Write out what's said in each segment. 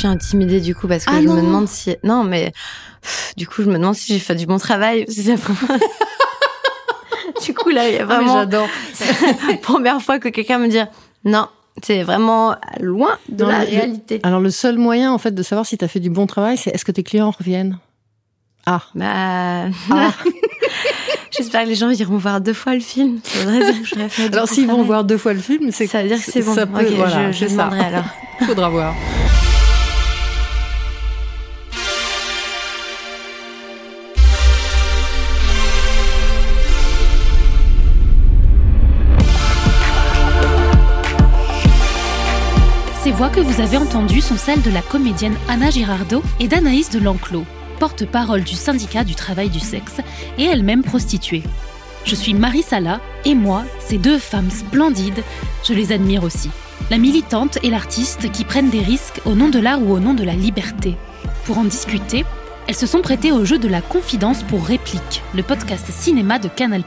suis intimidée du coup parce que Ah je non. me demande si non mais pff, du coup je me demande si j'ai fait du bon travail. Si ça- du coup là il y a Ah, vraiment j'adore. la première fois que quelqu'un me dit non c'est vraiment loin de Non, la le- réalité. Alors le seul moyen en fait de savoir si tu as fait du bon travail, c'est est-ce que tes clients reviennent? Ah, Bah Ah. j'espère que les gens iront voir deux fois le film. Alors s'ils vont voir deux fois le film, c'est ça veut dire que c'est bon. ça peut- Ok, voilà, je, je demanderai alors. faudra voir. Voix que vous avez entendues sont celles de la comédienne Anna Girardot et d'Anaïs de Lanclos, porte-parole du syndicat du travail du sexe et elle-même prostituée. Je suis Marie Sala et moi, ces deux femmes splendides, je les admire aussi. La militante et l'artiste qui prennent des risques au nom de l'art ou au nom de la liberté. Pour en discuter, elles se sont prêtées au jeu de la confidence pour réplique, le podcast cinéma de Canal+.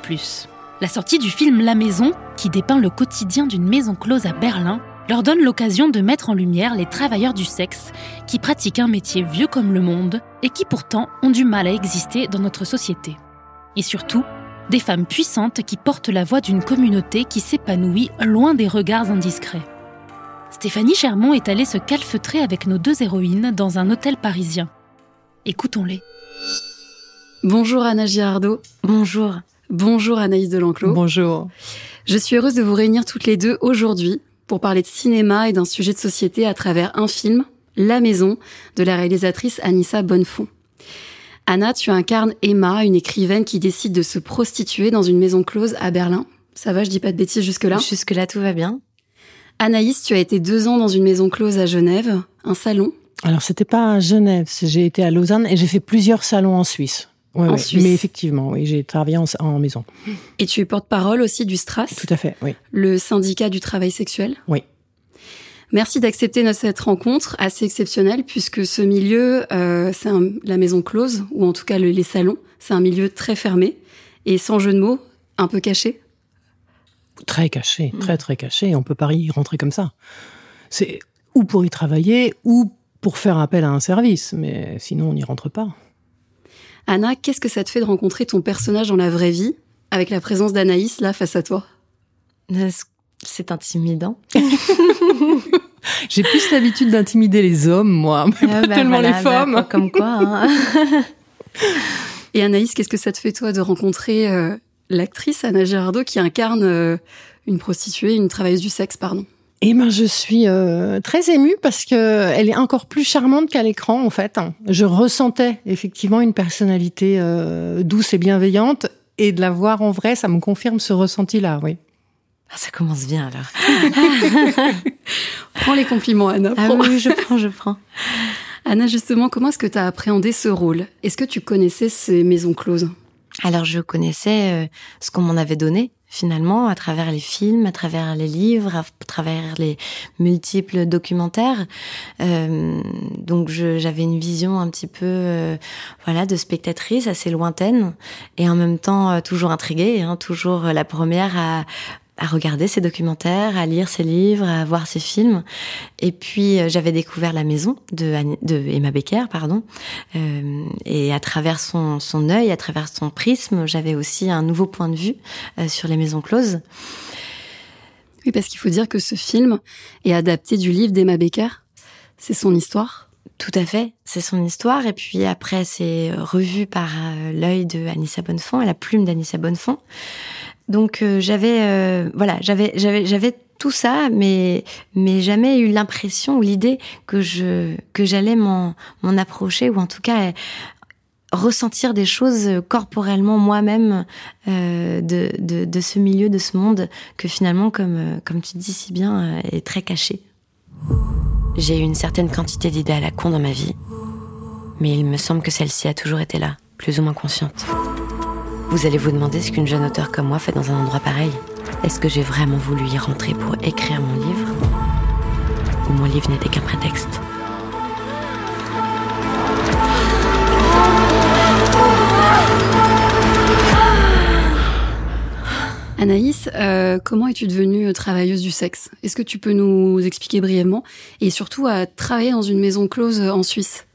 La sortie du film La Maison, qui dépeint le quotidien d'une maison close à Berlin, leur donne l'occasion de mettre en lumière les travailleurs du sexe qui pratiquent un métier vieux comme le monde et qui pourtant ont du mal à exister dans notre société. Et surtout, des femmes puissantes qui portent la voix d'une communauté qui s'épanouit loin des regards indiscrets. Stéphanie Chermont est allée se calfeutrer avec nos deux héroïnes dans un hôtel parisien. Écoutons-les. Bonjour Anna Girardot. Bonjour. Bonjour Anaïs Delanclos. Bonjour. Je suis heureuse de vous réunir toutes les deux aujourd'hui pour parler de cinéma et d'un sujet de société à travers un film, La Maison, de la réalisatrice Anissa Bonnefond. Anna, tu incarnes Emma, une écrivaine qui décide de se prostituer dans une maison close à Berlin. Ça va, je dis pas de bêtises jusque-là? Jusque là tout va bien. Anaïs, tu as été deux ans dans une maison close à Genève, un salon? Alors c'était pas à Genève, j'ai été à Lausanne et j'ai fait plusieurs salons en Suisse. Ouais, En ouais. Suisse. Mais effectivement, oui, j'ai travaillé en, en maison. Et tu es porte-parole aussi du Stras, Tout à fait, oui. le syndicat du travail sexuel? Oui. Merci d'accepter notre- cette rencontre assez exceptionnelle puisque ce milieu, euh, c'est la maison close, ou en tout cas le- les salons, c'est un milieu très fermé et sans jeu de mots, un peu caché. Très caché, très très caché. On peut pas y rentrer comme ça. C'est ou pour y travailler ou pour faire appel à un service, mais sinon on n'y rentre pas. Anna, qu'est-ce que ça te fait de rencontrer ton personnage dans la vraie vie avec la présence d'Anaïs là face à toi? C'est intimidant. J'ai plus l'habitude d'intimider les hommes, moi, mais Ah pas bah tellement voilà, les femmes. bah, comme quoi. hein. Et Anaïs, qu'est-ce que ça te fait toi de rencontrer euh, l'actrice Anna Girardot qui incarne euh, une prostituée, une travailleuse du sexe, pardon? Eh ben, je suis euh, très émue parce que elle est encore plus charmante qu'à l'écran, en fait. Je ressentais effectivement une personnalité euh, douce et bienveillante, et de la voir en vrai, ça me confirme ce ressenti-là, oui. Ah, ça commence bien alors. Prends les compliments, Anna. Ah oui, je prends, je prends. Anna, justement, comment est-ce que tu as appréhendé ce rôle? Est-ce que tu connaissais ces maisons closes? Alors je connaissais euh, ce qu'on m'en avait donné finalement à travers les films, à travers les livres, à travers les multiples documentaires. Euh, donc j'avais une vision un petit peu euh, voilà de spectatrice assez lointaine et en même temps euh, toujours intriguée, hein, toujours la première à à regarder ces documentaires, à lire ces livres, à voir ces films. Et puis euh, j'avais découvert la maison de, Emma Becker, pardon. Euh, et à travers son, son œil, à travers son prisme, j'avais aussi un nouveau point de vue euh, sur les maisons closes. Oui, parce qu'il faut dire que ce film est adapté du livre d'Emma Becker. C'est son histoire. Tout à fait, c'est son histoire. Et puis après, c'est revu par l'œil de Anissa Bonnefond et la plume d'Anissa Bonnefond. Donc euh, j'avais, euh, voilà, j'avais, j'avais, j'avais tout ça, mais mais jamais eu l'impression ou l'idée que je que j'allais m'en approcher ou en tout cas euh, ressentir des choses corporellement moi-même de, de de ce milieu, de ce monde que finalement, comme comme tu dis si bien, est très caché. J'ai eu une certaine quantité d'idées à la con dans ma vie, mais il me semble que celle-ci a toujours été là, plus ou moins consciente. Vous allez vous demander ce qu'une jeune auteure comme moi fait dans un endroit pareil. Est-ce que j'ai vraiment voulu y rentrer pour écrire mon livre Ou mon livre n'était qu'un prétexte Anaïs, euh, comment es-tu devenue travailleuse du sexe? Est-ce que tu peux nous expliquer brièvement? Et surtout à travailler dans une maison close en Suisse?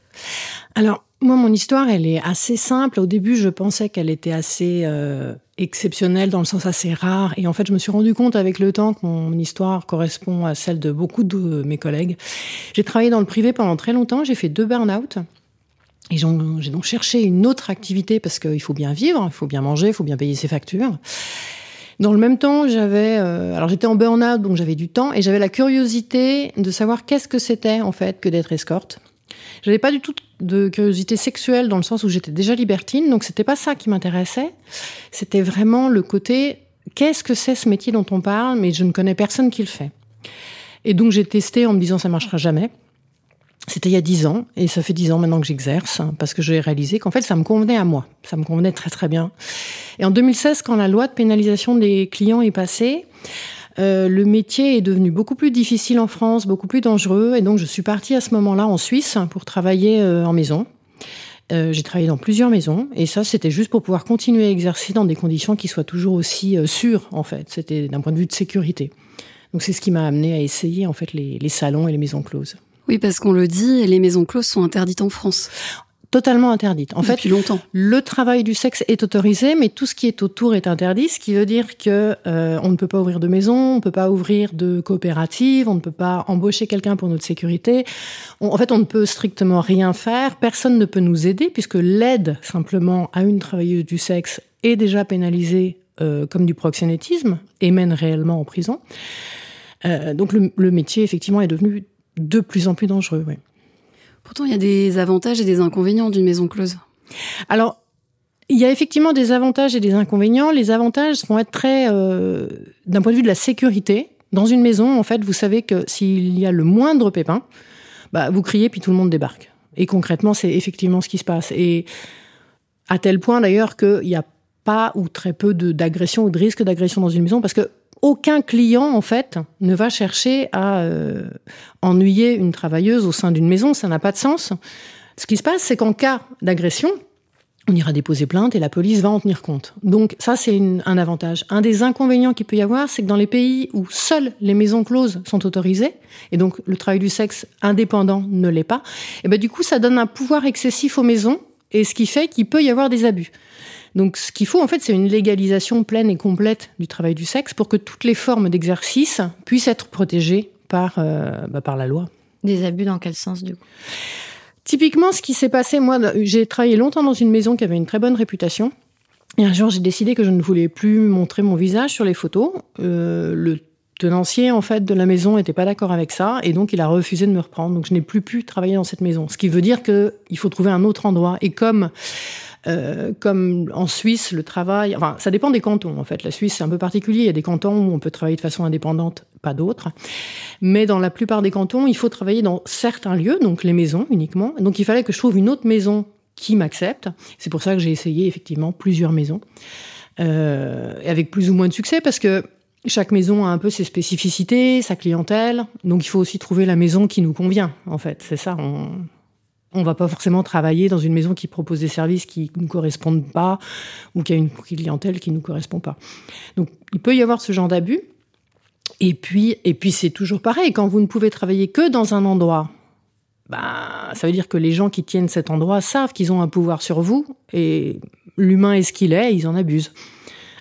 Alors, moi, mon histoire, elle est assez simple. Au début, je pensais qu'elle était assez euh, exceptionnelle, dans le sens assez rare. Et en fait, je me suis rendu compte avec le temps que mon histoire correspond à celle de beaucoup de mes collègues. J'ai travaillé dans le privé pendant très longtemps. J'ai fait deux burn-out. Et j'ai donc cherché une autre activité parce qu'il faut bien vivre, il faut bien manger, il faut bien payer ses factures. Dans le même temps, j'avais, euh, alors j'étais en burn-out, donc j'avais du temps et j'avais la curiosité de savoir qu'est-ce que c'était en fait que d'être escorte. J'avais pas du tout de curiosité sexuelle dans le sens où j'étais déjà libertine, donc c'était pas ça qui m'intéressait. C'était vraiment le côté qu'est-ce que c'est ce métier dont on parle, mais je ne connais personne qui le fait. Et donc j'ai testé en me disant ça marchera jamais. C'était il y a dix ans, et ça fait dix ans maintenant que j'exerce, hein, parce que j'ai réalisé qu'en fait, ça me convenait à moi. Ça me convenait très très bien. Et en 2016, quand la loi de pénalisation des clients est passée, euh, le métier est devenu beaucoup plus difficile en France, beaucoup plus dangereux. Et donc, je suis partie à ce moment-là en Suisse pour travailler euh, en maison. Euh, j'ai travaillé dans plusieurs maisons et ça c'était juste pour pouvoir continuer à exercer dans des conditions qui soient toujours aussi sûres en fait. C'était d'un point de vue de sécurité. Donc c'est ce qui m'a amené à essayer en fait les salons et les maisons closes. Oui, parce qu'on le dit, les maisons closes sont interdites en France totalement interdite. En fait, le travail du sexe est autorisé, mais tout ce qui est autour est interdit, ce qui veut dire que euh, on ne peut pas ouvrir de maison, on ne peut pas ouvrir de coopérative, on ne peut pas embaucher quelqu'un pour notre sécurité. En fait, on ne peut strictement rien faire, personne ne peut nous aider, puisque l'aide simplement à une travailleuse du sexe est déjà pénalisée euh, comme du proxénétisme et mène réellement en prison. Euh, donc le, le métier, effectivement, est devenu de plus en plus dangereux. Pourtant, il y a des avantages et des inconvénients d'une maison close. Alors, il y a effectivement des avantages et des inconvénients. Les avantages vont être très, euh, d'un point de vue de la sécurité. Dans une maison, en fait, vous savez que s'il y a le moindre pépin, bah, vous criez puis tout le monde débarque. Et concrètement, c'est effectivement ce qui se passe. Et à tel point d'ailleurs qu'il n'y a pas ou très peu d'agression ou de risque d'agression dans une maison parce que aucun client, en fait, ne va chercher à euh, ennuyer une travailleuse au sein d'une maison. Ça n'a pas de sens. Ce qui se passe, c'est qu'en cas d'agression, on ira déposer plainte et la police va en tenir compte. Donc ça, c'est un avantage. Un des inconvénients qu'il peut y avoir, c'est que dans les pays où seules les maisons closes sont autorisées, et donc le travail du sexe indépendant ne l'est pas, et du coup, ça donne un pouvoir excessif aux maisons, et ce qui fait qu'il peut y avoir des abus. Donc ce qu'il faut en fait, c'est une légalisation pleine et complète du travail du sexe pour que toutes les formes d'exercice puissent être protégées par, euh, bah, par la loi. Des abus dans quel sens du coup? Typiquement, ce qui s'est passé, moi, j'ai travaillé longtemps dans une maison qui avait une très bonne réputation. Et un jour, j'ai décidé que je ne voulais plus montrer mon visage sur les photos. Euh, le tenancier, en fait, de la maison n'était pas d'accord avec ça, et donc il a refusé de me reprendre. Donc, je n'ai plus pu travailler dans cette maison. Ce qui veut dire qu'il faut trouver un autre endroit. Et comme euh, comme en Suisse, le travail, enfin, ça dépend des cantons en fait. La Suisse, c'est un peu particulier. Il y a des cantons où on peut travailler de façon indépendante, pas d'autres. Mais dans la plupart des cantons, il faut travailler dans certains lieux, donc les maisons uniquement. Donc il fallait que je trouve une autre maison qui m'accepte. C'est pour ça que j'ai essayé effectivement plusieurs maisons, euh, avec plus ou moins de succès, parce que chaque maison a un peu ses spécificités, sa clientèle. Donc il faut aussi trouver la maison qui nous convient, en fait. C'est ça. On ne va pas forcément travailler dans une maison qui propose des services qui ne nous correspondent pas ou qui a une clientèle qui ne nous correspond pas. Donc il peut y avoir ce genre d'abus. Et puis, et puis c'est toujours pareil, quand vous ne pouvez travailler que dans un endroit, bah, ça veut dire que les gens qui tiennent cet endroit savent qu'ils ont un pouvoir sur vous et l'humain est ce qu'il est, ils en abusent.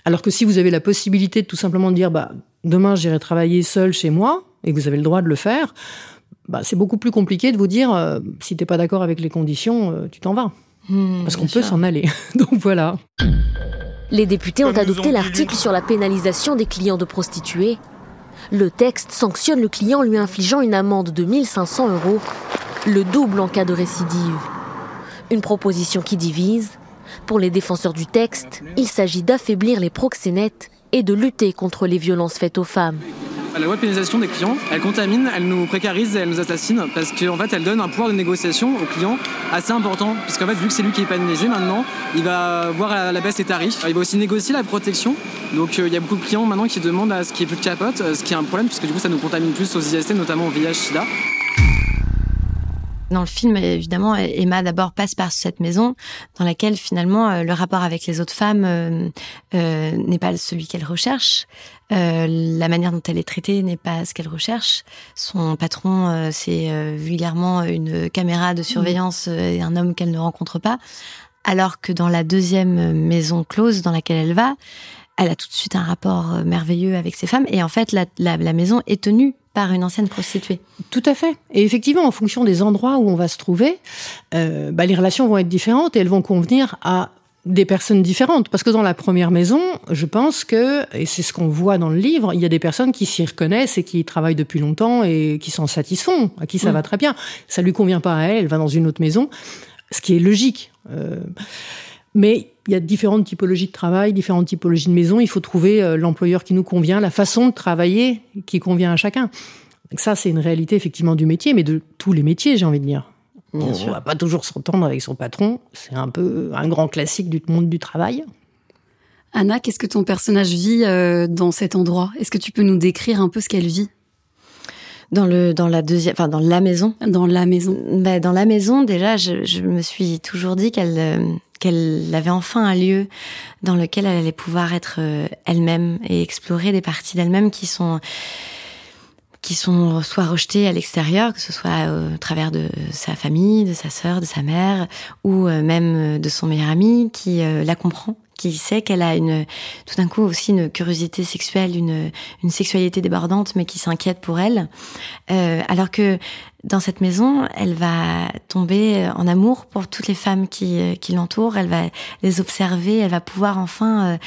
Alors que si vous avez la possibilité de tout simplement dire bah, demain j'irai travailler seul chez moi et que vous avez le droit de le faire, bah, c'est beaucoup plus compliqué de vous dire euh, si t'es pas d'accord avec les conditions, euh, tu t'en vas. Hmm, Parce qu'on peut s'en aller. Donc voilà. Les députés ont adopté l'article sur la pénalisation des clients de prostituées. Le texte sanctionne le client lui infligeant une amende de 1500 euros, le double en cas de récidive. Une proposition qui divise. Pour les défenseurs du texte, il s'agit d'affaiblir les proxénètes et de lutter contre les violences faites aux femmes. La loi de pénalisation des clients, elle contamine, elle nous précarise et elle nous assassine parce qu'en fait, elle donne un pouvoir de négociation aux clients assez important. Puisqu'en fait, vu que c'est lui qui est pénalisé maintenant, il va voir la, baisse des tarifs. Il va aussi négocier la protection. Donc, euh, il y a beaucoup de clients maintenant qui demandent à ce qu'il n'y ait plus de capote, euh, ce qui est un problème puisque du coup, ça nous contamine plus aux IST, notamment au VIH-Sida le film, évidemment, Emma d'abord passe par cette maison dans laquelle finalement euh, le rapport avec les autres femmes euh, euh, n'est pas celui qu'elle recherche. la manière dont elle est traitée n'est pas ce qu'elle recherche. Son patron, c'est vulgairement une caméra de surveillance et un homme qu'elle ne rencontre pas. Alors que dans la deuxième maison close dans laquelle elle va, elle a tout de suite un rapport merveilleux avec ses femmes. Et en fait, la, la maison est tenue par une ancienne prostituée. Tout à fait. Et effectivement, en fonction des endroits où on va se trouver, euh, bah, les relations vont être différentes et elles vont convenir à des personnes différentes. Parce que dans la première maison, je pense que, et c'est ce qu'on voit dans le livre, il y a des personnes qui s'y reconnaissent et qui travaillent depuis longtemps et qui s'en satisfont, à qui ça mm. va très bien. Ça lui convient pas à elle, elle va dans une autre maison, ce qui est logique. Euh, mais il y a différentes typologies de travail, différentes typologies de maison. Il faut trouver euh, l'employeur qui nous convient, la façon de travailler qui convient à chacun. ça, c'est une réalité effectivement du métier, mais de tous les métiers, j'ai envie de dire. on ne va pas toujours s'entendre avec son patron. C'est un peu un grand classique du monde du travail. Anna, qu'est-ce que ton personnage vit euh, dans cet endroit? Est-ce que tu peux nous décrire un peu ce qu'elle vit? Dans le dans la deuxième enfin dans la maison. Dans la maison. Bah, dans la maison déjà je, je me suis toujours dit qu'elle euh, qu'elle avait enfin un lieu dans lequel elle allait pouvoir être euh, elle-même et explorer des parties d'elle-même qui sont qui sont soit rejetées à l'extérieur, que ce soit euh, au travers de sa famille, de sa sœur, de sa mère, ou même de son meilleur ami qui la comprend qui sait qu'elle a une tout d'un coup aussi une curiosité sexuelle, une, une sexualité débordante, mais qui s'inquiète pour elle. Euh, alors que dans cette maison, elle va tomber en amour pour toutes les femmes qui, qui l'entourent. Elle va les observer. Elle va pouvoir enfin euh,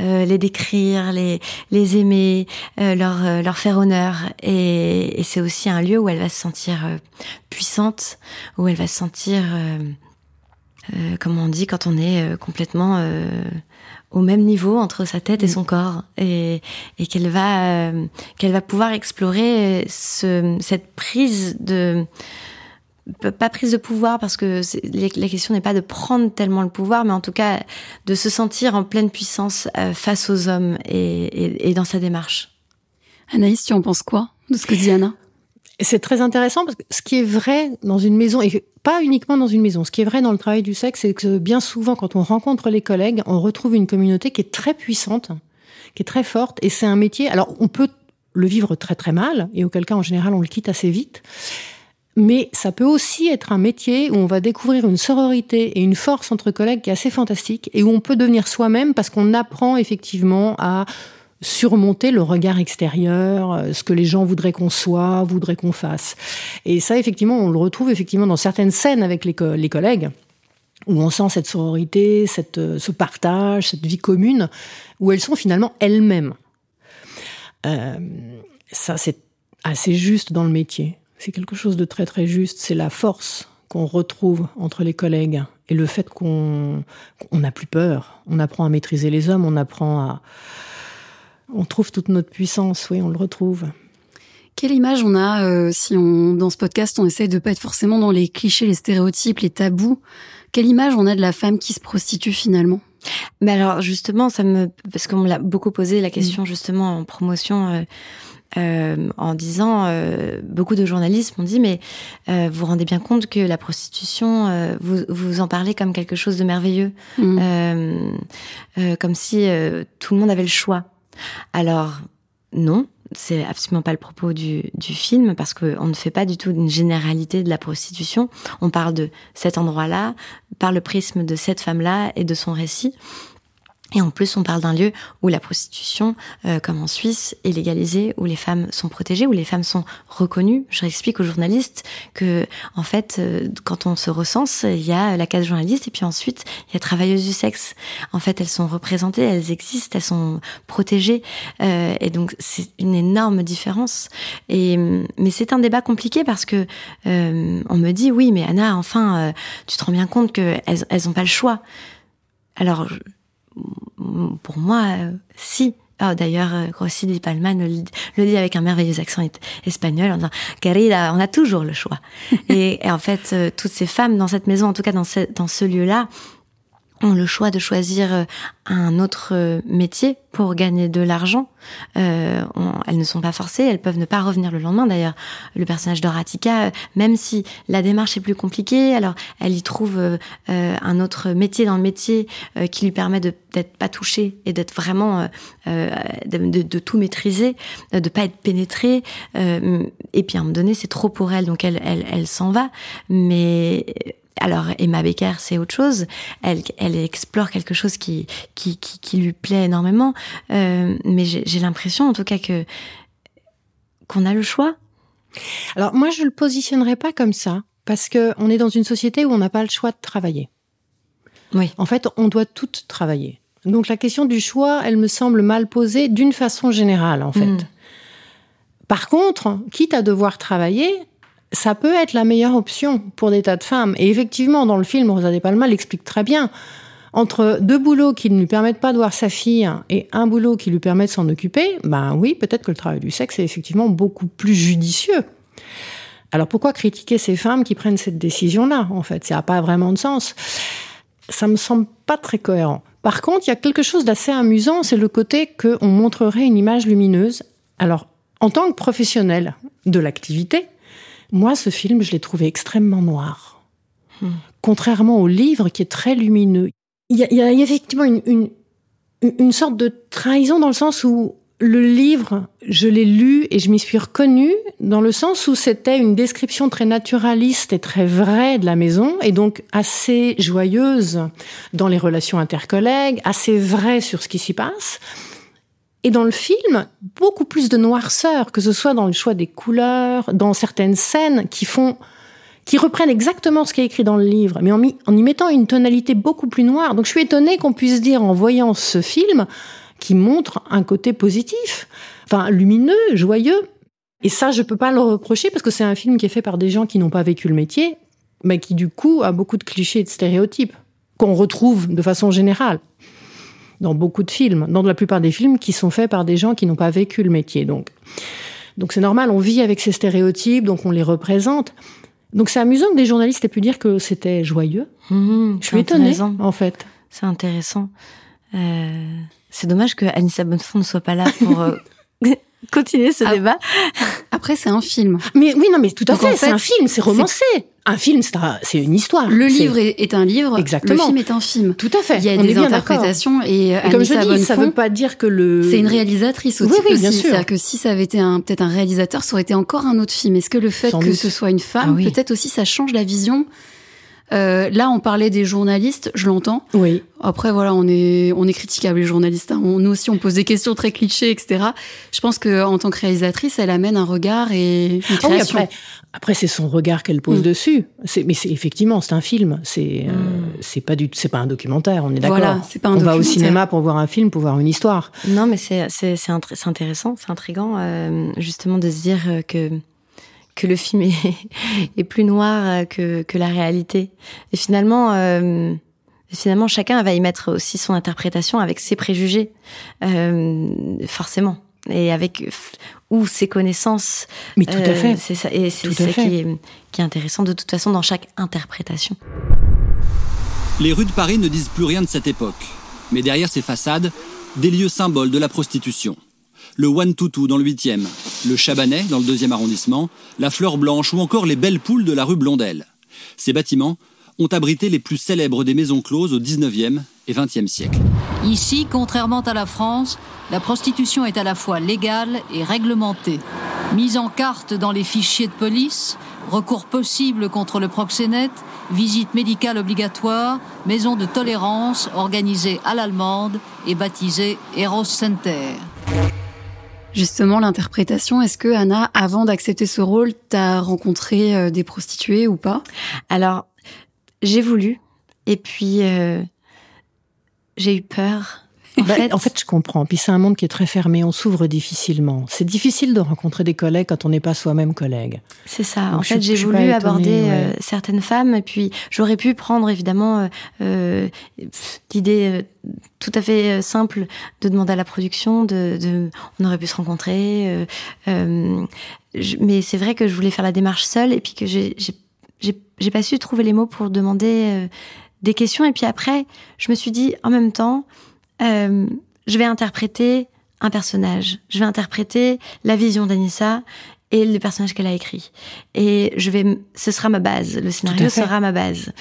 euh les décrire, les, les aimer, euh, leur, euh, leur faire honneur. Et, et c'est aussi un lieu où elle va se sentir puissante, où elle va se sentir euh, comme on dit, quand on est euh, complètement euh, au même niveau entre sa tête et mm. son corps, et, et qu'elle va qu'elle va pouvoir explorer ce, cette prise de pas prise de pouvoir parce que la question n'est pas de prendre tellement le pouvoir, mais en tout cas de se sentir en pleine puissance face aux hommes et, et, et dans sa démarche. Anaïs, tu en penses quoi de ce que dit Anna? C'est très intéressant parce que ce qui est vrai dans une maison, et pas uniquement dans une maison, ce qui est vrai dans le travail du sexe, c'est que bien souvent, quand on rencontre les collègues, on retrouve une communauté qui est très puissante, qui est très forte, et c'est un métier. Alors, on peut le vivre très très mal, et auquel cas, en général, on le quitte assez vite. Mais ça peut aussi être un métier où on va découvrir une sororité et une force entre collègues qui est assez fantastique, et où on peut devenir soi-même parce qu'on apprend effectivement à surmonter le regard extérieur, euh, ce que les gens voudraient qu'on soit, voudraient qu'on fasse. Et ça, effectivement, on le retrouve effectivement dans certaines scènes avec les, les collègues, où on sent cette sororité, cette, euh, ce partage, cette vie commune, où elles sont finalement elles-mêmes. Euh, ça, c'est assez juste dans le métier. C'est quelque chose de très très juste. C'est la force qu'on retrouve entre les collègues et le fait qu'on n'a plus peur. On apprend à maîtriser les hommes, on apprend à, on trouve toute notre puissance, oui, on le retrouve. Quelle image on a euh, si on dans ce podcast on essaie de pas être forcément dans les clichés, les stéréotypes, les tabous? Quelle image on a de la femme qui se prostitue finalement? Mais alors justement, ça me parce qu'on me l'a beaucoup posé la question mm. justement en promotion. Euh, euh, en disant, beaucoup de journalistes m'ont dit, mais vous vous rendez bien compte que la prostitution, vous, vous en parlez comme quelque chose de merveilleux, mm. comme si tout le monde avait le choix. Alors, non, c'est absolument pas le propos du, du film parce qu'on ne fait pas du tout une généralité de la prostitution. On parle de cet endroit-là par le prisme de cette femme-là et de son récit. Et en plus, on parle d'un lieu où la prostitution, euh, comme en Suisse, est légalisée, où les femmes sont protégées, où les femmes sont reconnues. Je explique aux journalistes que, en fait, euh, quand on se recense, il y a la case journaliste et puis ensuite il y a travailleuses du sexe. En fait, elles sont représentées, elles existent, elles sont protégées, euh, et donc c'est une énorme différence. Et mais c'est un débat compliqué parce que on me dit oui, mais Anna, enfin, tu te rends bien compte que elles, elles pas le choix. Alors pour moi, euh, si. Oh, D'ailleurs, euh, Rossi Di Palma le, dit avec un merveilleux accent espagnol en disant Querida, on a toujours le choix. et, en fait, euh, toutes ces femmes dans cette maison, en tout cas dans ce, dans ce lieu-là, ont le choix de choisir euh, un autre euh, métier pour gagner de l'argent. Euh, elles ne sont pas forcées, elles peuvent ne pas revenir le lendemain. D'ailleurs, le personnage d'Horatica, euh, même si la démarche est plus compliquée, alors elle y trouve euh, un autre métier dans le métier qui lui permet d'être pas touchée et d'être vraiment de, de, de, tout maîtriser, de pas être pénétrée. et puis à un moment donné, c'est trop pour elle, donc elle, elle, elle s'en va. Mais alors Emma Becker, c'est autre chose. Elle, elle explore quelque chose qui, qui, qui, lui plaît énormément. Euh, mais j'ai l'impression, en tout cas, que qu'on a le choix. Alors moi, je le positionnerai pas comme ça, parce que on est dans une société où on n'a pas le choix de travailler. Oui. En fait, on doit toutes travailler. Donc la question du choix, elle me semble mal posée d'une façon générale, en fait. Mm. Par contre, quitte à devoir travailler, ça peut être la meilleure option pour des tas de femmes. Et effectivement, dans le film, Rosa Palma l'explique très bien. Entre deux boulots qui ne lui permettent pas de voir sa fille et un boulot qui lui permet de s'en occuper, ben oui, peut-être que le travail du sexe est effectivement beaucoup plus judicieux. Alors pourquoi critiquer ces femmes qui prennent cette décision-là En fait, ça n'a pas vraiment de sens. Ça me semble pas très cohérent. Par contre, il y a quelque chose d'assez amusant, c'est le côté qu'on montrerait une image lumineuse. Alors, en tant que professionnel de l'activité, moi, ce film, je l'ai trouvé extrêmement noir. Hmm. Contrairement au livre qui est très lumineux. Il y a, il y a effectivement une, une, une, sorte de trahison dans le sens où le livre, je l'ai lu et je m'y suis reconnue dans le sens où c'était une description très naturaliste et très vraie de la maison et donc assez joyeuse dans les relations intercollègues, assez vraie sur ce qui s'y passe. Et dans le film, beaucoup plus de noirceur, que ce soit dans le choix des couleurs, dans certaines scènes qui font, qui reprennent exactement ce qui est écrit dans le livre, mais en, y mettant une tonalité beaucoup plus noire. Donc je suis étonnée qu'on puisse dire en voyant ce film, qui montre un côté positif, enfin lumineux, joyeux. Et ça, je peux pas le reprocher parce que c'est un film qui est fait par des gens qui n'ont pas vécu le métier, mais qui du coup a beaucoup de clichés et de stéréotypes qu'on retrouve de façon générale dans beaucoup de films, dans la plupart des films qui sont faits par des gens qui n'ont pas vécu le métier. Donc, donc c'est normal, on vit avec ces stéréotypes, donc on les représente. Donc c'est amusant que des journalistes aient pu dire que c'était joyeux. Mmh, je suis étonnée, en fait. C'est intéressant. Euh, c'est dommage que Anissa Bonnefond ne soit pas là pour euh, continuer ce ah. débat. Après, c'est un film. Mais oui, non, mais tout à fait, c'est un film, c'est romancé. Un film, c'est une histoire. Le livre est, un livre. Exactement. Le film est un film. Tout à fait. Il y a des interprétations et, et comme je dis, ça veut pas dire que le. C'est une réalisatrice aussi. Oui, oui, bien sûr. C'est-à-dire que si ça avait été un peut-être un réalisateur, ça aurait été encore un autre film. Est-ce que le fait que ce soit une femme, ah peut-être aussi, ça change la vision euh, là, on parlait des journalistes, je l'entends. Oui. Après, voilà, on est on est critiquable les journalistes. Hein. On, nous aussi, on pose des questions très clichés, etc. Je pense que en tant que réalisatrice, elle amène un regard et une ah après, après c'est son regard qu'elle pose mm. dessus. C'est, mais c'est effectivement, c'est un film. C'est euh, mm. c'est pas du, c'est pas un documentaire. On est d'accord. Voilà, c'est pas un on va au cinéma pour voir un film, pour voir une histoire. Non, mais c'est c'est c'est intéressant, c'est intrigant euh, justement de se dire que que le film est, plus noir euh, que, que, la réalité. Et finalement, euh, finalement, chacun va y mettre aussi son interprétation avec ses préjugés, euh, forcément, et avec ou ses connaissances. Mais tout à fait. C'est ça, et c'est ça qui est, qui est intéressant de toute façon dans chaque interprétation. Les rues de Paris ne disent plus rien de cette époque, mais derrière ces façades, des lieux symboles de la prostitution le One Tutu dans le 8e, le Chabanais dans le 2e arrondissement, la Fleur Blanche ou encore les Belles Poules de la rue Blondel. Ces bâtiments ont abrité les plus célèbres des maisons closes au 19e et 20e siècle. Ici, contrairement à la France, la prostitution est à la fois légale et réglementée. Mise en carte dans les fichiers de police, recours possible contre le proxénète, visite médicale obligatoire, maison de tolérance organisée à l'allemande et baptisée Eros Center. Justement, l'interprétation, est-ce que Anna, avant d'accepter ce rôle, t'as rencontré euh, des prostituées ou pas? Alors, j'ai voulu, et puis euh, j'ai eu peur. En, bah, fait, en fait, je comprends. Puis c'est un monde qui est très fermé, on s'ouvre difficilement. C'est difficile de rencontrer des collègues quand on n'est pas soi-même collègue. C'est ça. en fait, j'ai voulu aborder euh, certaines femmes, et puis j'aurais pu prendre évidemment euh, euh l'idée euh, tout à fait simple de demander à la production, de, de on aurait pu se rencontrer. mais c'est vrai que je voulais faire la démarche seule, et puis que j'ai j'ai pas su trouver les mots pour demander des questions. Et puis après, je me suis dit, en même temps, euh, je vais interpréter un personnage. Je vais interpréter la vision d'Anissa et le personnage qu'elle a écrit. Et je vais, ce sera ma base. Le scénario sera ma base.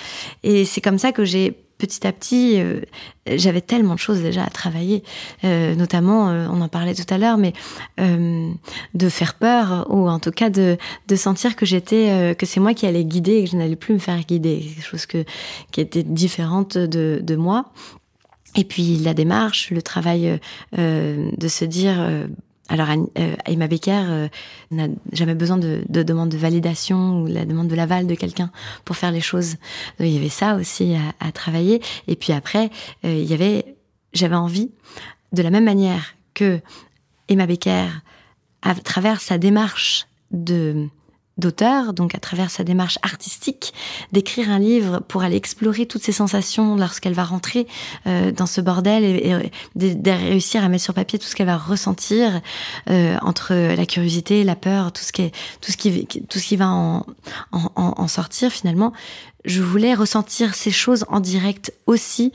Et c'est comme ça que j'ai petit à petit, euh, j'avais tellement de choses déjà à travailler, euh, notamment, euh, on en parlait tout à l'heure, mais de faire peur ou en tout cas de, de sentir que j'étais, que c'est moi qui allais guider et que je n'allais plus me faire guider, quelque chose que qui était différente de, de moi. Et puis la démarche, le travail de se dire alors, euh, Emma Becker euh, n'a jamais besoin de, de, demande de validation ou la demande de l'aval de quelqu'un pour faire les choses. Donc, il y avait ça aussi à, à travailler. Et puis après, euh, il y avait, j'avais envie, de la même manière que Emma Becker, à travers sa démarche de d'auteur, donc à travers sa démarche artistique, d'écrire un livre pour aller explorer toutes ses sensations lorsqu'elle va rentrer euh, dans ce bordel et, de, réussir à mettre sur papier tout ce qu'elle va ressentir euh, entre la curiosité, la peur, tout ce qui est, tout ce qui tout ce qui va en, en, en sortir finalement. Je voulais ressentir ces choses en direct aussi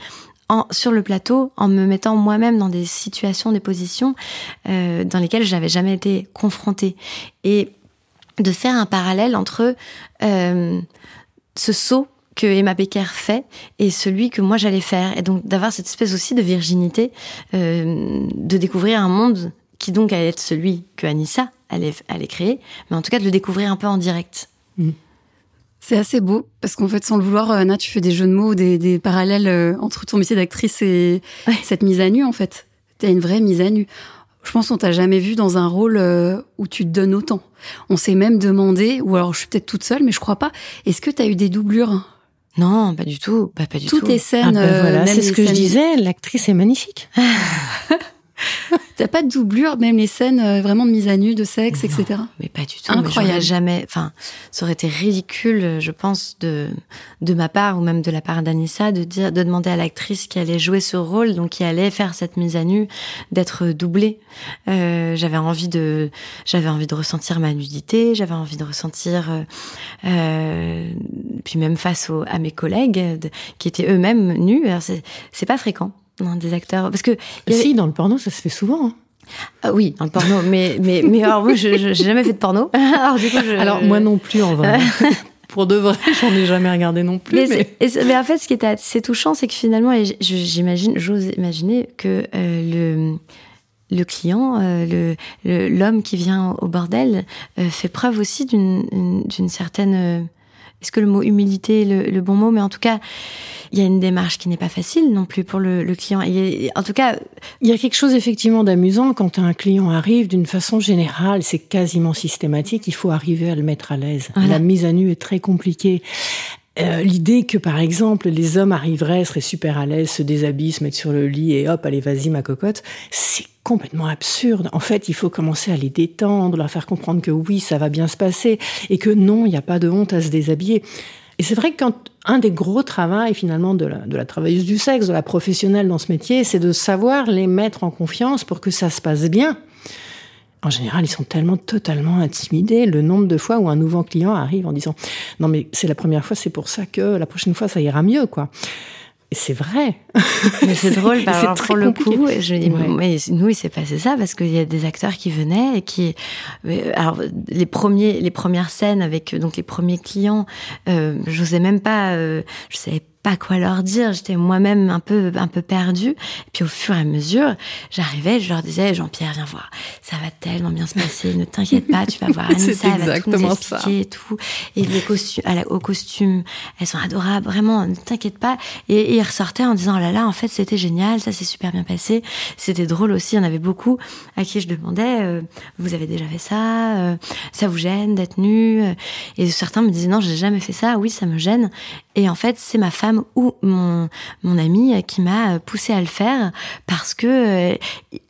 en, sur le plateau en me mettant moi-même dans des situations, des positions euh, dans lesquelles je n'avais jamais été confrontée. Et de faire un parallèle entre euh, ce saut que Emma Becker fait et celui que moi j'allais faire. Et donc d'avoir cette espèce aussi de virginité, euh, de découvrir un monde qui donc allait être celui que Anissa allait, allait créer, mais en tout cas de le découvrir un peu en direct. Mmh. C'est assez beau parce qu'en fait, sans le vouloir, Anna, tu fais des jeux de mots, des, des parallèles euh, entre ton métier d'actrice et cette mise à nu. En fait, t'as une vraie mise à nu. Je pense qu'on t'a jamais vu dans un rôle euh, où tu te donnes autant. On s'est même demandé, ou alors je suis peut-être toute seule, mais je crois pas. Est-ce que tu as eu des doublures? Non, pas du tout. Bah, pas du Toutes tout. tes scènes. Ah, bah, voilà, c'est ce que je disais. L'actrice est magnifique. T'as pas de doublure, même les scènes euh, vraiment de mise à nu, de sexe, etc. Mais pas du tout. Incroyable. jamais. Enfin, ça aurait été ridicule, je pense, de de ma part ou même de la part d'Anissa de dire, de demander à l'actrice qui allait jouer ce rôle, donc qui allait faire cette mise à nu, d'être doublée. Euh, j'avais envie de, j'avais envie de ressentir ma nudité, j'avais envie de ressentir, euh, euh puis même face à mes collègues qui étaient eux-mêmes nus. C'est pas fréquent des acteurs Parce que si dans le porno, ça se fait souvent. Hein. Ah oui, dans le porno, mais mais mais alors moi, je n'ai jamais fait de porno. alors du coup, je... alors moi non plus en vrai. Pour de vrai, j'en ai jamais regardé non plus. Mais, mais... en fait, ce qui est assez touchant, c'est que finalement, j'imagine, j'ose imaginer que euh, le le client, euh, le l'homme qui vient au bordel, euh, fait preuve aussi d'une d'une certaine est-ce que le mot humilité est le, bon mot? Mais en tout cas, il y a une démarche qui n'est pas facile non plus pour le, client. Et en tout cas, il y a quelque chose effectivement d'amusant quand un client arrive d'une façon générale, c'est quasiment systématique. Il faut arriver à le mettre à l'aise. La mise à nu est très compliquée. Euh, l'idée que, par exemple, les hommes arriveraient, seraient super à l'aise, se déshabillent, se mettent sur le lit et hop, allez, vas-y, ma cocotte, c'est complètement absurde. En fait, il faut commencer à les détendre, leur faire comprendre que oui, ça va bien se passer et que non, il n'y a pas de honte à se déshabiller. Et c'est vrai que quand un des gros travaux finalement de la, de la travailleuse du sexe, de la professionnelle dans ce métier, c'est de savoir les mettre en confiance pour que ça se passe bien en général, ils sont tellement totalement intimidés. Le nombre de fois où un nouveau client arrive en disant non mais c'est la première fois, c'est pour ça que la prochaine fois ça ira mieux quoi. Et c'est vrai. Mais c'est drôle, par exemple, pour le coup, je dis, mais nous, il s'est passé ça parce qu'il y a des acteurs qui venaient et qui, euh, alors, les premiers, les premières scènes avec, donc, les premiers clients, euh, j'osais même pas, euh, je savais pas quoi leur dire. J'étais moi-même un peu, un peu perdue. Et puis au fur et à mesure, j'arrivais, je leur disais, Jean-Pierre, viens voir. Ça va tellement bien se passer. Ne t'inquiète pas, tu vas voir. Anissa, elle va tout nous expliquer et tout. Et les costumes, au costume, elles sont adorables. Vraiment, ne t'inquiète pas. Et, ils ressortaient en disant, oh là là, en fait, c'était génial. Ça s'est super bien passé. C'était drôle aussi. Il y en avait beaucoup à qui je demandais, euh, vous avez déjà fait ça? Euh, ça vous gêne d'être nu? Et certains me disaient, non, j'ai jamais fait ça. Oui, ça me gêne. Et en fait, c'est ma femme ou mon, mon ami qui m'a poussé à le faire parce que euh,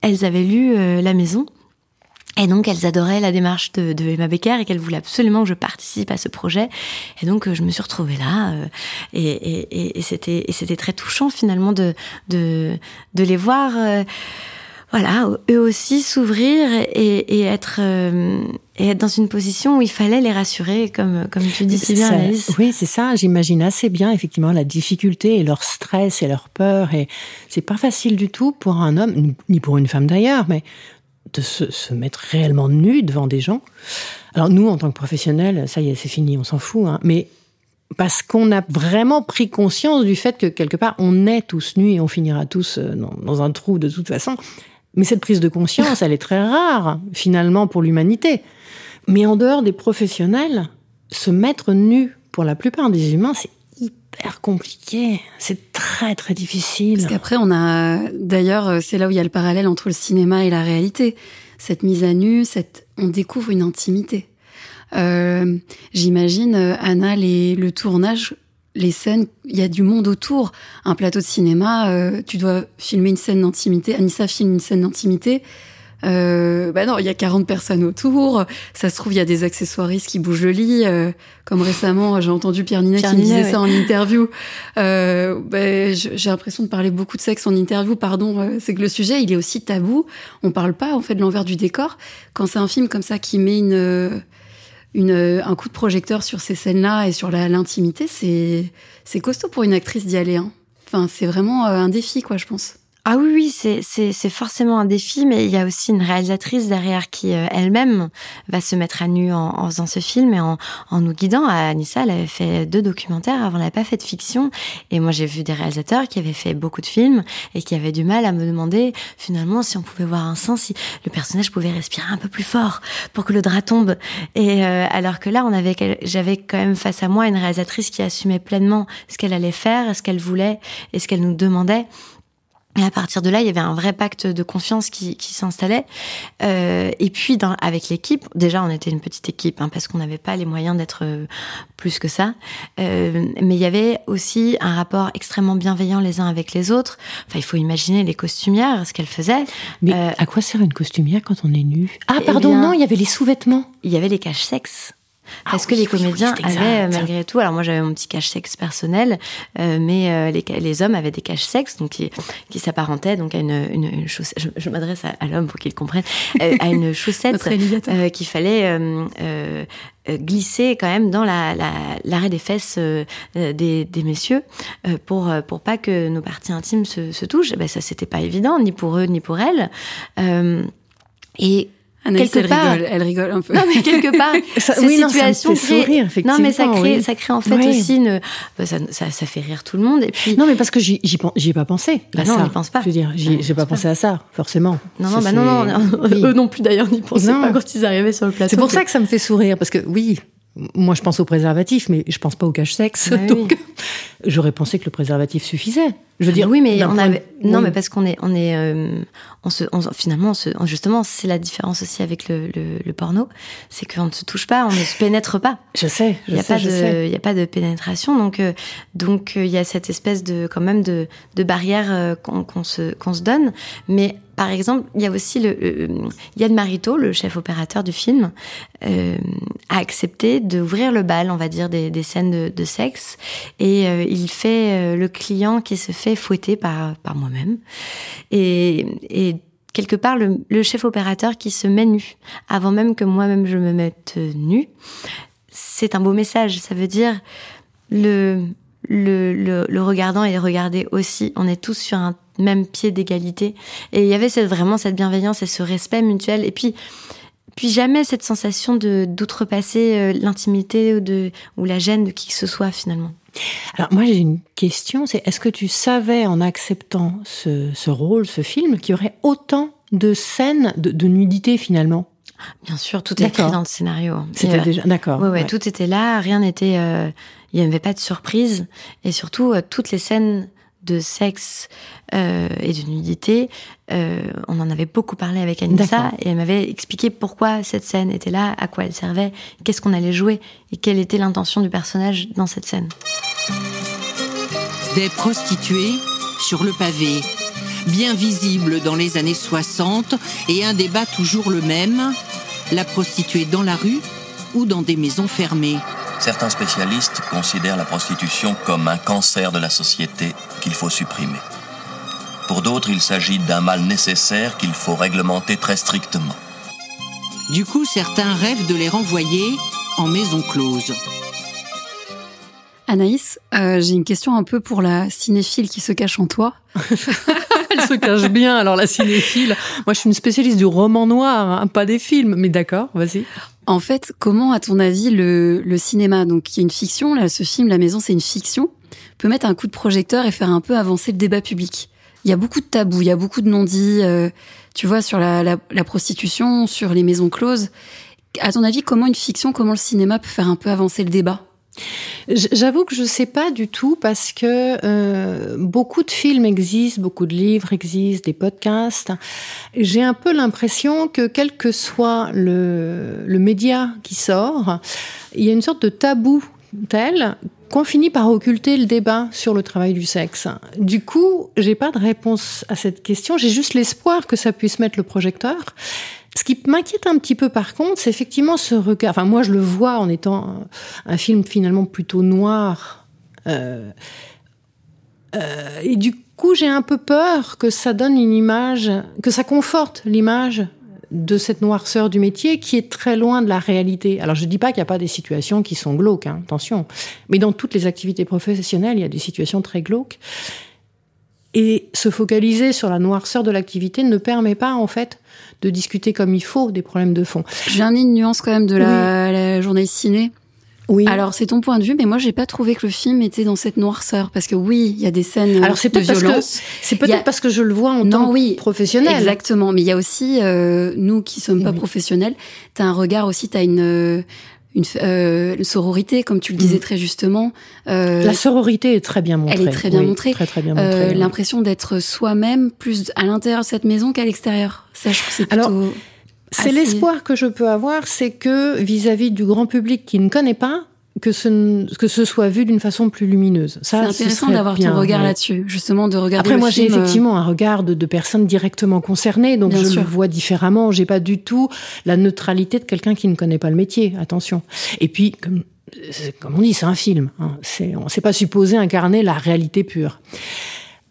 elles avaient lu euh, La Maison. Et donc, elles adoraient la démarche de, Emma Becker et qu'elles voulaient absolument que je participe à ce projet. Et donc, euh, je me suis retrouvée là. et, c'était, très touchant finalement de les voir voilà, eux aussi s'ouvrir et, être euh, et être dans une position où il fallait les rassurer, comme comme tu dis si bien, Alice. Oui, c'est ça. J'imagine assez bien effectivement la difficulté et leur stress et leur peur et c'est pas facile du tout pour un homme ni pour une femme d'ailleurs, mais de se, se, mettre réellement nu devant des gens. Alors nous, en tant que professionnels, ça y est, c'est fini, on s'en fout. Hein, mais parce qu'on a vraiment pris conscience du fait que quelque part on est tous nus et on finira tous euh, dans, un trou de toute façon. Mais cette prise de conscience, elle est très rare finalement pour l'humanité. Mais en dehors des professionnels, se mettre nu pour la plupart des humains, c'est hyper compliqué. C'est très très difficile. Parce qu'après, on a d'ailleurs, c'est là où il y a le parallèle entre le cinéma et la réalité. Cette mise à nu, cette, on découvre une intimité. Euh, J'imagine, Anna, le tournage, les scènes, il y a du monde autour. Un plateau de cinéma, euh, tu dois filmer une scène d'intimité. Anissa filme une scène d'intimité. Euh, bah non, il y a 40 personnes autour. Ça se trouve, il y a des accessoiristes qui bougent le lit. Euh, comme récemment, j'ai entendu Pierre Ninet qui me disait ça en interview. Euh, bah, j'ai l'impression de parler beaucoup de sexe en interview. Pardon, euh, c'est que le sujet, il est aussi tabou. On parle pas en fait de l'envers du décor. Quand c'est un film comme ça qui met une une, un coup de projecteur sur ces scènes-là et sur l'intimité, c'est c'est costaud pour une actrice d'y aller. Hein. Enfin, c'est vraiment euh, un défi, quoi, je pense. Ah oui, oui, c'est, c'est, c'est forcément un défi, mais il y a aussi une réalisatrice derrière qui euh, elle-même va se mettre à nu en, en, faisant ce film et en, en nous guidant. Anissa, elle avait fait deux documentaires avant, elle n'avait pas fait de fiction. Et moi, j'ai vu des réalisateurs qui avaient fait beaucoup de films et qui avaient du mal à me demander finalement si on pouvait voir un sens, si le personnage pouvait respirer un peu plus fort pour que le drap tombe. Et euh, alors que là, on avait, j'avais quand même face à moi une réalisatrice qui assumait pleinement ce qu'elle allait faire, ce qu'elle voulait et ce qu'elle nous demandait. Et à partir de là, il y avait un vrai pacte de confiance qui, qui s'installait. Euh, et puis, dans, avec l'équipe, déjà, on était une petite équipe hein, parce qu'on n'avait pas les moyens d'être euh, plus que ça. Euh, mais il y avait aussi un rapport extrêmement bienveillant les uns avec les autres. Enfin, il faut imaginer les costumières, ce qu'elles faisaient. Mais euh, à quoi sert une costumière quand on est nu Ah, eh pardon, non, il y avait les sous-vêtements. Il y avait les caches sexes. Parce ah que les comédiens avaient malgré tout, alors moi j'avais mon petit cache-sexe personnel, euh, mais euh, les, les, hommes avaient des cache-sexe donc qui, qui s'apparentaient donc à une, une, une chaussette. Je, je m'adresse à, l'homme pour qu'il comprenne, euh, à une chaussette euh, qu'il fallait euh, glisser quand même dans l'arrêt la, la, des fesses des, des, messieurs pour pour pas que nos parties intimes se, se touchent. Eh ben ça c'était pas évident ni pour eux ni pour elles. et Anaïs, elle rigole, elle rigole un peu. Non, mais quelque part, ça, ces oui, situations non, ça sourire, effectivement. Non, mais ça crée, oui. ça crée en fait oui. aussi une, bah, ça, ça, ça, fait rire tout le monde. Et puis. Non, mais parce que j'y, j'y, ai pas pensé. Bah non, on n'y pense pas. Je veux dire, j'y, j'ai pas pensé à ça, forcément. Non, non, bah non, non, oui. eux non plus d'ailleurs n'y pensaient non. pas quand ils arrivaient sur le plateau. C'est pour ça que ça me fait sourire, parce que oui, moi, je pense au préservatif, mais je pense pas au cache-sexe. Bah donc, oui. J'aurais pensé que le préservatif suffisait. Je veux dire, oui, mais on avait, non, mais parce qu'on est, on est, euh, on se, on, finalement, on se, justement, c'est la différence aussi avec le, le, le porno, c'est qu'on ne se touche pas, on ne se pénètre pas. Je sais, il y a sais, pas de, il y a pas de pénétration, donc, euh, donc, il y a cette espèce de, quand même, de, de barrière euh, qu'on qu se, qu'on se donne, mais par exemple, il y a aussi le, le Yann Marito, le chef opérateur du film, euh, a accepté d'ouvrir le bal, on va dire, des, scènes de, sexe, et euh, il fait euh, le client qui se fait fouetter par par moi-même, et, et quelque part le, le, chef opérateur qui se met nu avant même que moi-même je me mette nu. C'est un beau message. Ça veut dire le le, le, le regardant et regarder aussi. On est tous sur un même pied d'égalité. Et il y avait cette, vraiment cette bienveillance et ce respect mutuel. Et puis, puis jamais cette sensation de d'outrepasser euh, l'intimité ou de ou la gêne de qui que ce soit finalement. Alors moi j'ai une question, c'est est-ce que tu savais en acceptant ce, ce rôle, ce film, qu'il y aurait autant de scènes de, de nudité finalement? Bien sûr, tout est écrit dans le scénario. C'était euh, déjà d'accord. Ouais, ouais, ouais, tout était là, rien n'était, euh, il n'y avait pas de surprise, et surtout euh, toutes les scènes de sexe euh, et de nudité, euh, on en avait beaucoup parlé avec Anissa et elle m'avait expliqué pourquoi cette scène était là, à quoi elle servait, qu'est-ce qu'on allait jouer et quelle était l'intention du personnage dans cette scène. Des prostituées sur le pavé, bien visibles dans les années 60 et un débat toujours le même, la prostituée dans la rue ou dans des maisons fermées. Certains spécialistes considèrent la prostitution comme un cancer de la société qu'il faut supprimer. Pour d'autres, il s'agit d'un mal nécessaire qu'il faut réglementer très strictement. Du coup, certains rêvent de les renvoyer en maison close. Anaïs, euh, j'ai une question un peu pour la cinéphile qui se cache en toi. Elle se cache bien, alors la cinéphile. Moi, je suis une spécialiste du roman noir, hein, pas des films, mais d'accord, vas-y. En fait, comment, à ton avis, le, le cinéma, donc qui est une fiction, là, ce film, La Maison, c'est une fiction, peut mettre un coup de projecteur et faire un peu avancer le débat public? Il y a beaucoup de tabous, il y a beaucoup de non-dits, euh, tu vois, sur la, la, la prostitution, sur les maisons closes. À ton avis, comment une fiction, comment le cinéma peut faire un peu avancer le débat? J'avoue que je sais pas du tout parce que euh, beaucoup de films existent, beaucoup de livres existent, des podcasts. J'ai un peu l'impression que quel que soit le, le média qui sort, il y a une sorte de tabou tel qu'on finit par occulter le débat sur le travail du sexe. Du coup, j'ai pas de réponse à cette question. J'ai juste l'espoir que ça puisse mettre le projecteur. Ce qui m'inquiète un petit peu par contre, c'est effectivement ce regard. Enfin, moi, je le vois en étant un, film finalement plutôt noir. Euh, euh, et du coup, j'ai un peu peur que ça donne une image, que ça conforte l'image de cette noirceur du métier qui est très loin de la réalité. Alors je dis pas qu'il n'y a pas des situations qui sont glauques, hein, attention, mais dans toutes les activités professionnelles, il y a des situations très glauques. Et se focaliser sur la noirceur de l'activité ne permet pas en fait de discuter comme il faut des problèmes de fond. J'ai un une nuance quand même de la, oui. la journaliste ciné. Oui. Alors c'est ton point de vue, mais moi j'ai pas trouvé que le film était dans cette noirceur parce que oui, il y a des scènes Alors, de violence. C'est peut-être a... parce que je le vois en non, tant oui, que professionnel. Exactement, mais il y a aussi euh, nous qui sommes pas Oui. professionnels. T'as un regard aussi, t'as une une, euh, une sororité, comme tu le disais Mm. très justement. Euh, La sororité est très bien montrée. Elle est très bien Oui, montrée. Très très bien euh, montrée. oui. L'impression d'être soi-même plus à l'intérieur de cette maison qu'à l'extérieur. Ça, je trouve c'est plutôt. Alors, C'est assez- l'espoir que je peux avoir, c'est que vis-à-vis du grand public qui ne connaît pas, que ce, que ce soit vu d'une façon plus lumineuse. C'est ce intéressant d'avoir ton regard ouais. là-dessus, justement de regarder Après, le moi, j'ai euh, effectivement un regard de, de personnes directement concernées, donc Bien je sûr. le vois différemment. J'ai pas du tout la neutralité de quelqu'un qui ne connaît pas le métier. Attention. Et puis, comme, comme on dit, c'est un film. Hein. C'est, on s'est pas supposé incarner la réalité pure.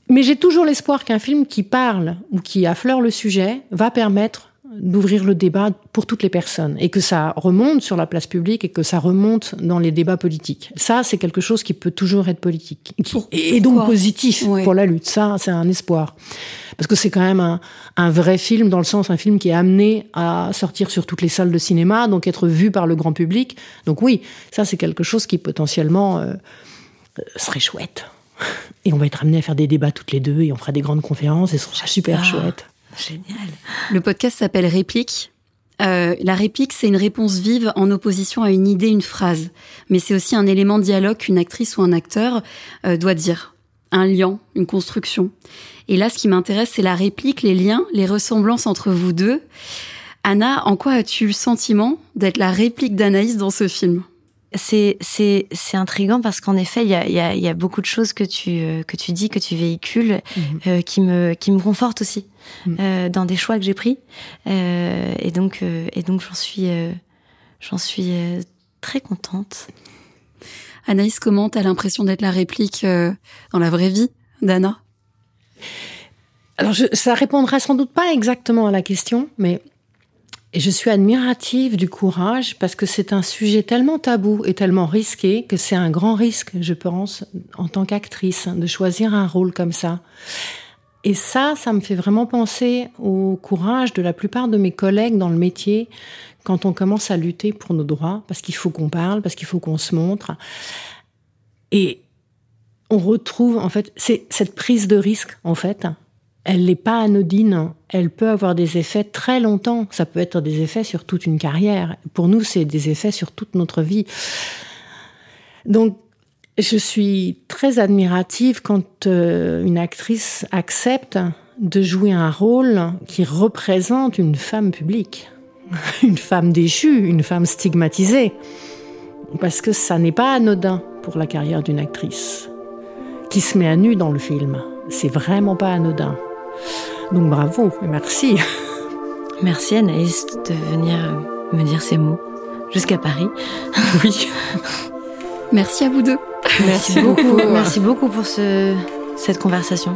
Mais j'ai toujours l'espoir qu'un film qui parle ou qui affleure le sujet va permettre d'ouvrir le débat pour toutes les personnes et que ça remonte sur la place publique et que ça remonte dans les débats politiques. Ça, c'est quelque chose qui peut toujours être politique qui- et donc pourquoi positif Ouais. pour la lutte. Ça, c'est un espoir. Parce que c'est quand même un, un vrai film, dans le sens un film qui est amené à sortir sur toutes les salles de cinéma, donc être vu par le grand public. Donc oui, ça c'est quelque chose qui potentiellement euh, euh, serait chouette. Et on va être amené à faire des débats toutes les deux et on fera des grandes conférences et ce sera super Ah. chouette. Génial. Le podcast s'appelle Réplique. Euh, la réplique, c'est une réponse vive en opposition à une idée, une phrase. Mais c'est aussi un élément de dialogue qu'une actrice ou un acteur euh, doit dire. Un lien, une construction. Et là, ce qui m'intéresse, c'est la réplique, les liens, les ressemblances entre vous deux. Anna, en quoi as-tu le sentiment d'être la réplique d'Anaïs dans ce film? C'est c'est c'est intriguant parce qu'en effet il y a il y a il y a beaucoup de choses que tu euh, que tu dis que tu véhicules euh, qui me qui me confortent aussi Mhm. euh, dans des choix que j'ai pris Euh, et donc euh, et donc j'en suis euh, j'en suis euh, très contente. Anaïs, comment t'as l'impression d'être la réplique euh, dans la vraie vie d'Anna? Alors, je, ça répondra sans doute pas exactement à la question, mais je suis admirative du courage parce que c'est un sujet tellement tabou et tellement risqué que c'est un grand risque, je pense, en tant qu'actrice, de choisir un rôle comme ça. Et ça, ça me fait vraiment penser au courage de la plupart de mes collègues dans le métier quand on commence à lutter pour nos droits, parce qu'il faut qu'on parle, parce qu'il faut qu'on se montre. Et on retrouve, en fait, c'est cette prise de risque, en fait, elle n'est pas anodine. Elle peut avoir des effets très longtemps. Ça peut être des effets sur toute une carrière. Pour nous, c'est des effets sur toute notre vie. Donc, je suis très admirative quand euh, une actrice accepte de jouer un rôle qui représente une femme publique, une femme déchue, une femme stigmatisée. Parce que ça n'est pas anodin pour la carrière d'une actrice qui se met à nu dans le film. C'est vraiment pas anodin. Donc bravo et merci. Merci Anaïs de venir euh, me dire ces mots jusqu'à Paris. Oui. Merci à vous deux. Merci beaucoup. Merci beaucoup pour ce, cette conversation.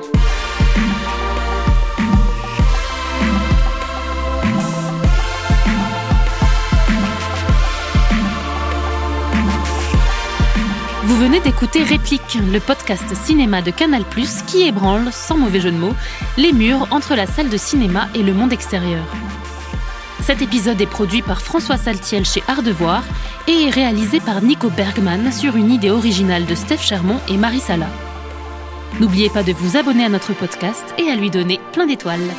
Vous venez d'écouter Réplique, le podcast cinéma de Canal+, qui ébranle, sans mauvais jeu de mots, les murs entre la salle de cinéma et le monde extérieur. Cet épisode est produit par François Saltiel chez Art Devoir et est réalisé par Nico Bergman sur une idée originale de Steph Chermont et Marie Sala. N'oubliez pas de vous abonner à notre podcast et à lui donner plein d'étoiles.